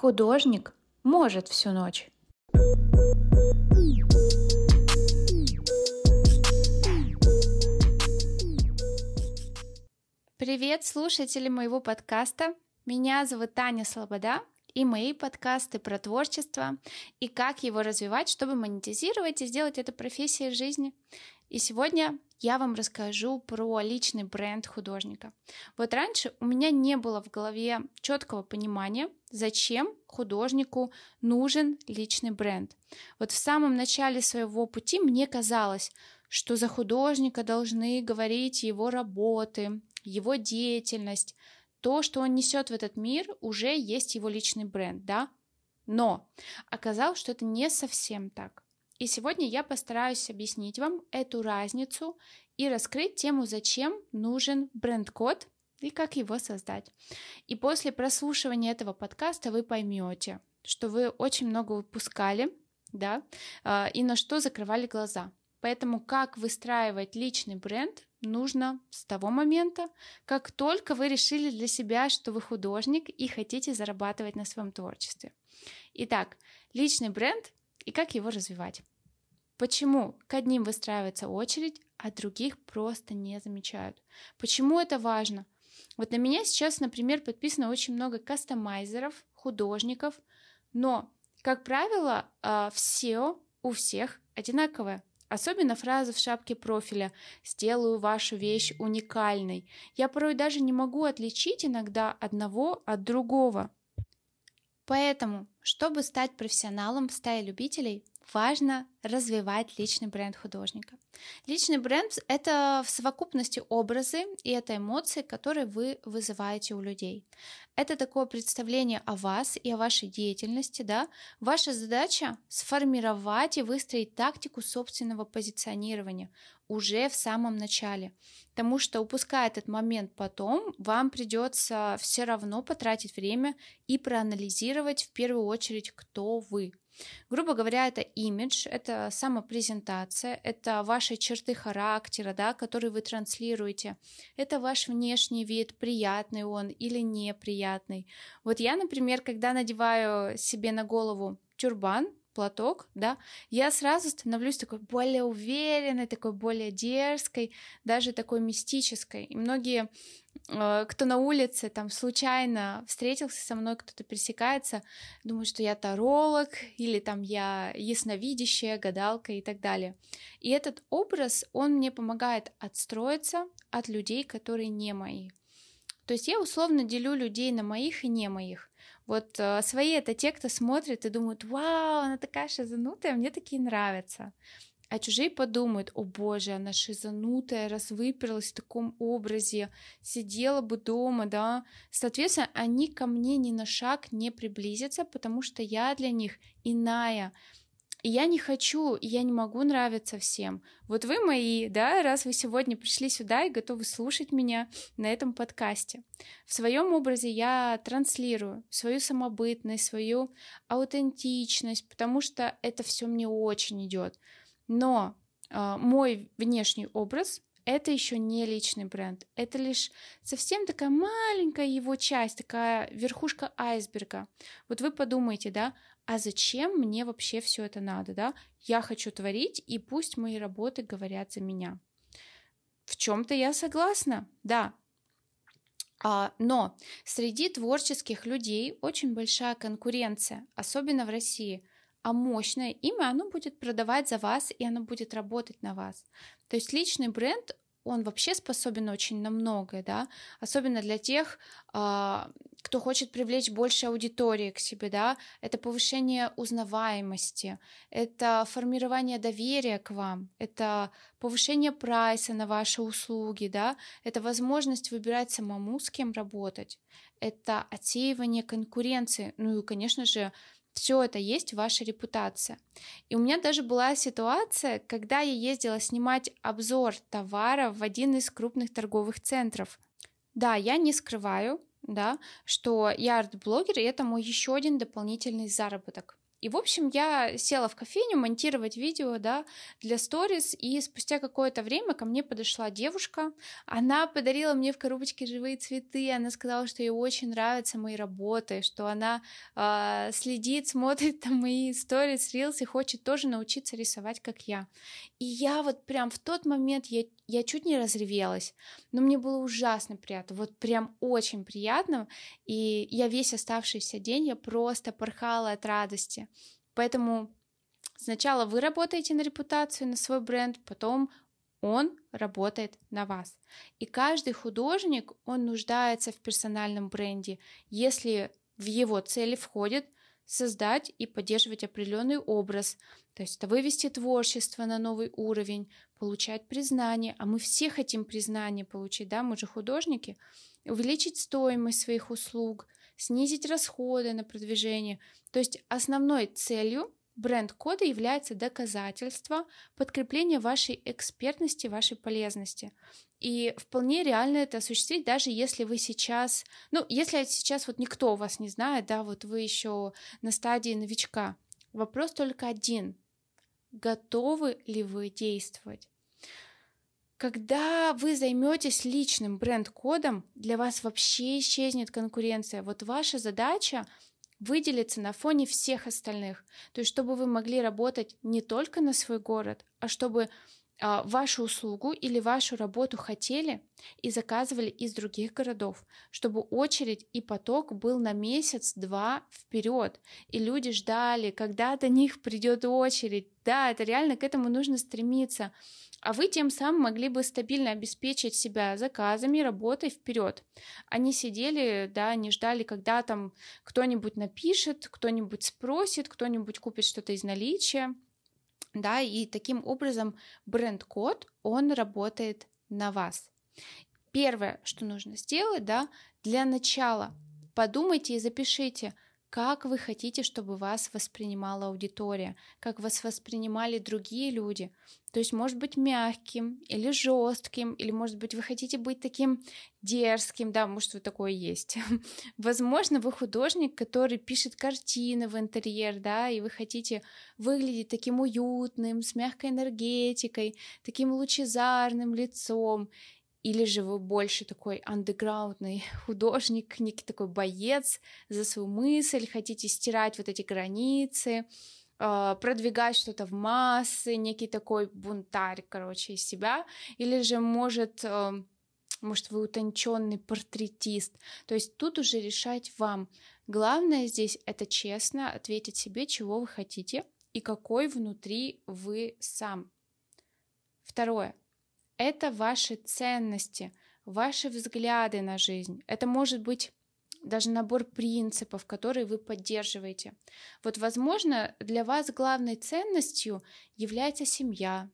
Художник может всю ночь. Привет, слушатели моего подкаста. Меня зовут Таня Слобода, и мои подкасты про творчество и как его развивать, чтобы монетизировать и сделать это профессией жизни. И сегодня я вам расскажу про личный бренд художника. Вот раньше у меня не было в голове четкого понимания, зачем художнику нужен личный бренд. Вот в самом начале своего пути мне казалось, что за художника должны говорить его работы, его деятельность, то, что он несет в этот мир, уже есть его личный бренд, да? Но оказалось, что это не совсем так. И сегодня я постараюсь объяснить вам эту разницу и раскрыть тему, зачем нужен бренд-код и как его создать. И после прослушивания этого подкаста вы поймете, что вы очень много выпускали, да, а, и на что закрывали глаза. Поэтому как выстраивать личный бренд нужно с того момента, как только вы решили для себя, что вы художник и хотите зарабатывать на своем творчестве. Итак, личный бренд и как его развивать. Почему к одним выстраивается очередь, а других просто не замечают? Почему это важно? Вот на меня сейчас, например, подписано очень много кастомайзеров, художников, но, как правило, а, все у всех одинаковое. Особенно фраза в шапке профиля «сделаю вашу вещь уникальной». Я порой даже не могу отличить иногда одного от другого. Поэтому, чтобы стать профессионалом в стае любителей, важно развивать личный бренд художника. Личный бренд — это в совокупности образы и это эмоции, которые вы вызываете у людей. Это такое представление о вас и о вашей деятельности, да. Ваша задача — сформировать и выстроить тактику собственного позиционирования уже в самом начале, потому что упуская этот момент потом, вам придется все равно потратить время и проанализировать в первую очередь, кто вы. Грубо говоря, это имидж, это самопрезентация, это ваши черты характера, да, которые вы транслируете. Это ваш внешний вид, приятный он или неприятный. Вот я, например, когда надеваю себе на голову тюрбан, платок, да, я сразу становлюсь такой более уверенной, такой более дерзкой, даже такой мистической. И многие, кто на улице там случайно встретился со мной, кто-то пересекается, думают, что я таролог или там я ясновидящая, гадалка и так далее. И этот образ, он мне помогает отстроиться от людей, которые не мои. То есть я условно делю людей на моих и не моих. Вот э, свои это те, кто смотрит и думают, вау, она такая шизанутая, мне такие нравятся. А чужие подумают, о боже, она шизанутая, раз выперлась в таком образе, сидела бы дома, да. Соответственно, они ко мне ни на шаг не приблизятся, потому что я для них иная. И я не хочу, я не могу нравиться всем. Вот вы мои, да, раз вы сегодня пришли сюда и готовы слушать меня на этом подкасте. В своем образе я транслирую свою самобытность, свою аутентичность, потому что это все мне очень идет. Но э, мой внешний образ это еще не личный бренд, это лишь совсем такая маленькая его часть, такая верхушка айсберга. Вот вы подумайте, да, а зачем мне вообще все это надо, да? Я хочу творить, и пусть мои работы говорят за меня. В чем-то я согласна, да. А, но среди творческих людей очень большая конкуренция, особенно в России. А мощное имя, оно будет продавать за вас, и оно будет работать на вас. То есть личный бренд, он вообще способен очень на многое, да, особенно для тех, а, кто хочет привлечь больше аудитории к себе, да, это повышение узнаваемости, это формирование доверия к вам, это повышение прайса на ваши услуги, да, это возможность выбирать самому, с кем работать, это отсеивание конкуренции, ну и, конечно же, все это есть ваша репутация. И у меня даже была ситуация, когда я ездила снимать обзор товара в один из крупных торговых центров. Да, я не скрываю, да, что я арт-блогер, и это мой еще один дополнительный заработок. И, в общем, я села в кофейню монтировать видео, да, для сторис, и спустя какое-то время ко мне подошла девушка, она подарила мне в коробочке живые цветы, она сказала, что ей очень нравятся мои работы, что она э, следит, смотрит там мои сторис, рилс и хочет тоже научиться рисовать, как я. И я вот прям в тот момент, я, я чуть не разревелась, но мне было ужасно приятно, вот прям очень приятно, и я весь оставшийся день, я просто порхала от радости. Поэтому сначала вы работаете на репутацию, на свой бренд, потом он работает на вас. И каждый художник, он нуждается в персональном бренде, если в его цели входит создать и поддерживать определенный образ, то есть это вывести творчество на новый уровень, получать признание, а мы все хотим признание получить, да, мы же художники, увеличить стоимость своих услуг, снизить расходы на продвижение. То есть основной целью бренд-кода является доказательство подкрепления вашей экспертности, вашей полезности. И вполне реально это осуществить, даже если вы сейчас, ну, если сейчас вот никто вас не знает, да, вот вы еще на стадии новичка. Вопрос только один. Готовы ли вы действовать? Когда вы займетесь личным бренд-кодом, для вас вообще исчезнет конкуренция. Вот ваша задача выделиться на фоне всех остальных. То есть, чтобы вы могли работать не только на свой город, а чтобы вашу услугу или вашу работу хотели и заказывали из других городов, чтобы очередь и поток был на месяц-два вперед, и люди ждали, когда до них придет очередь. Да, это реально к этому нужно стремиться. А вы тем самым могли бы стабильно обеспечить себя заказами, работой вперед. Они сидели, да, не ждали, когда там кто-нибудь напишет, кто-нибудь спросит, кто-нибудь купит что-то из наличия да, и таким образом бренд-код, он работает на вас. Первое, что нужно сделать, да, для начала подумайте и запишите – как вы хотите, чтобы вас воспринимала аудитория, как вас воспринимали другие люди. То есть, может быть, мягким или жестким, или, может быть, вы хотите быть таким дерзким, да, может, вы такое есть. Возможно, вы художник, который пишет картины в интерьер, да, и вы хотите выглядеть таким уютным, с мягкой энергетикой, таким лучезарным лицом. Или же вы больше такой андеграундный художник, некий такой боец за свою мысль, хотите стирать вот эти границы, а, продвигать что-то в массы, некий такой бунтарь, короче, из себя. Или же, может, а, может, вы утонченный портретист. То есть тут уже решать вам. Главное здесь это честно ответить себе, чего вы хотите и какой внутри вы сам. Второе это ваши ценности, ваши взгляды на жизнь. Это может быть даже набор принципов, которые вы поддерживаете. Вот, возможно, для вас главной ценностью является семья,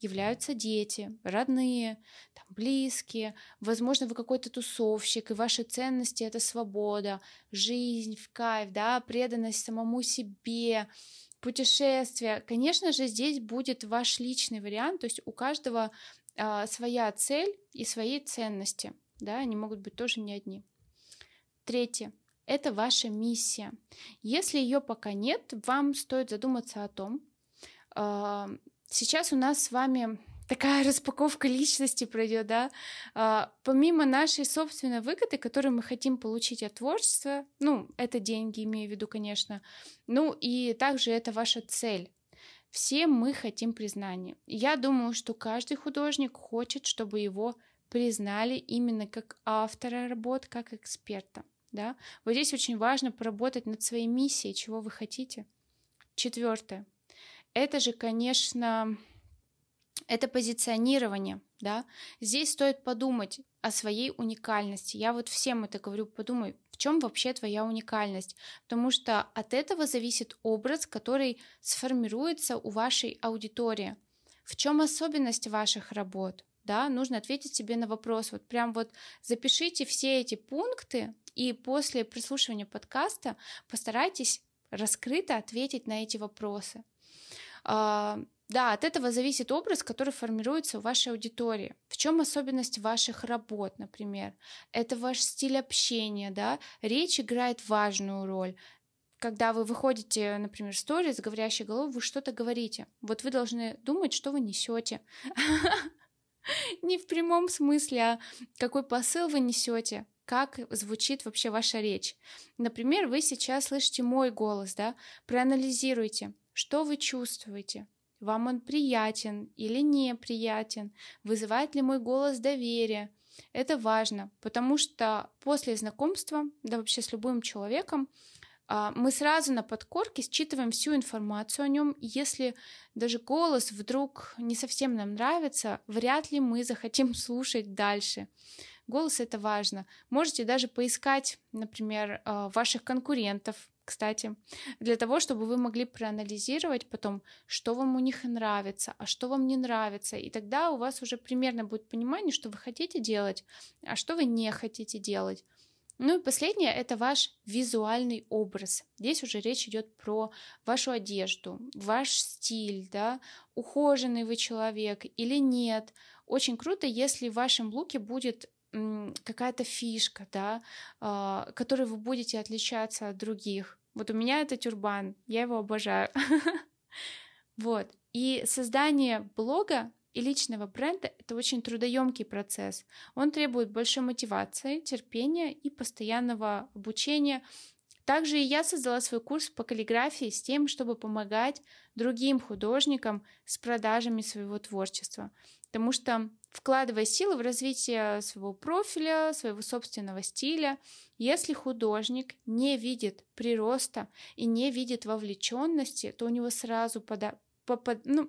являются дети, родные, там, близкие. Возможно, вы какой-то тусовщик, и ваши ценности — это свобода, жизнь в кайф, да, преданность самому себе, путешествия. Конечно же, здесь будет ваш личный вариант, то есть у каждого а, своя цель и свои ценности, да, они могут быть тоже не одни. Третье – это ваша миссия. Если ее пока нет, вам стоит задуматься о том, а, сейчас у нас с вами такая распаковка личности пройдет, да, а, помимо нашей собственной выгоды, которую мы хотим получить от творчества, ну, это деньги, имею в виду, конечно, ну, и также это ваша цель, все мы хотим признания. Я думаю, что каждый художник хочет, чтобы его признали именно как автора работ, как эксперта. Да? Вот здесь очень важно поработать над своей миссией, чего вы хотите. Четвертое. Это же, конечно, это позиционирование, да. Здесь стоит подумать о своей уникальности. Я вот всем это говорю, подумай, чем вообще твоя уникальность, потому что от этого зависит образ, который сформируется у вашей аудитории. В чем особенность ваших работ? Да, нужно ответить себе на вопрос. Вот прям вот запишите все эти пункты, и после прослушивания подкаста постарайтесь раскрыто ответить на эти вопросы. Да, от этого зависит образ, который формируется у вашей аудитории. В чем особенность ваших работ, например? Это ваш стиль общения, да? Речь играет важную роль. когда вы выходите, например, в сторис с говорящей головой, вы что-то говорите. Вот вы должны думать, что вы несете. Не в прямом смысле, а какой посыл вы несете, как звучит вообще ваша речь. Например, вы сейчас слышите мой голос, да? Проанализируйте, что вы чувствуете, вам он приятен или неприятен, вызывает ли мой голос доверие. Это важно, потому что после знакомства, да вообще с любым человеком, а, мы сразу на подкорке считываем всю информацию о нем. Если даже голос вдруг не совсем нам нравится, вряд ли мы захотим слушать дальше. Голос это важно. Можете даже поискать, например, а, ваших конкурентов, кстати, для того, чтобы вы могли проанализировать потом, что вам у них нравится, а что вам не нравится. И тогда у вас уже примерно будет понимание, что вы хотите делать, а что вы не хотите делать. Ну и последнее это ваш визуальный образ. Здесь уже речь идет про вашу одежду, ваш стиль, да, ухоженный вы человек или нет. Очень круто, если в вашем луке будет какая-то фишка, да, э, которой вы будете отличаться от других. Вот у меня это тюрбан, я его обожаю. Вот. И создание блога и личного бренда – это очень трудоемкий процесс. Он требует большой мотивации, терпения и постоянного обучения. Также и я создала свой курс по каллиграфии с тем, чтобы помогать другим художникам с продажами своего творчества. Потому что вкладывая силы в развитие своего профиля, своего собственного стиля, если художник не видит прироста и не видит вовлеченности, то у него сразу пода- попад- ну,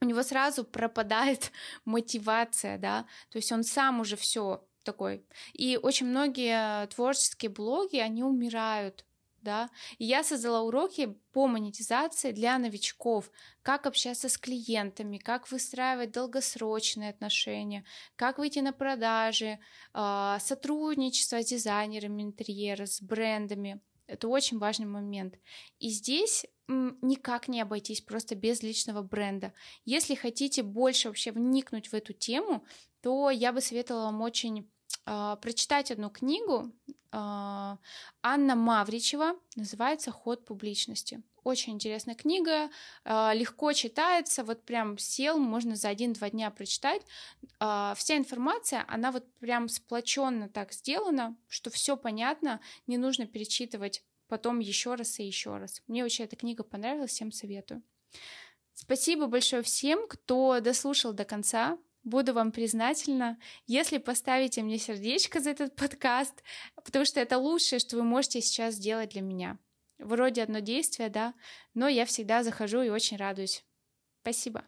у него сразу пропадает мотивация, да, то есть он сам уже все такой. И очень многие творческие блоги, они умирают, да. И я создала уроки по монетизации для новичков, как общаться с клиентами, как выстраивать долгосрочные отношения, как выйти на продажи, а, сотрудничество с дизайнерами интерьера, с брендами. Это очень важный момент. И здесь никак не обойтись просто без личного бренда. Если хотите больше вообще вникнуть в эту тему, то я бы советовала вам очень э, прочитать одну книгу э, Анна Мавричева, называется «Ход публичности». Очень интересная книга, э, легко читается, вот прям сел, можно за один-два дня прочитать. Э, вся информация, она вот прям сплоченно так сделана, что все понятно, не нужно перечитывать потом еще раз и еще раз. Мне очень эта книга понравилась, всем советую. Спасибо большое всем, кто дослушал до конца. Буду вам признательна, если поставите мне сердечко за этот подкаст, потому что это лучшее, что вы можете сейчас сделать для меня. Вроде одно действие, да, но я всегда захожу и очень радуюсь. Спасибо.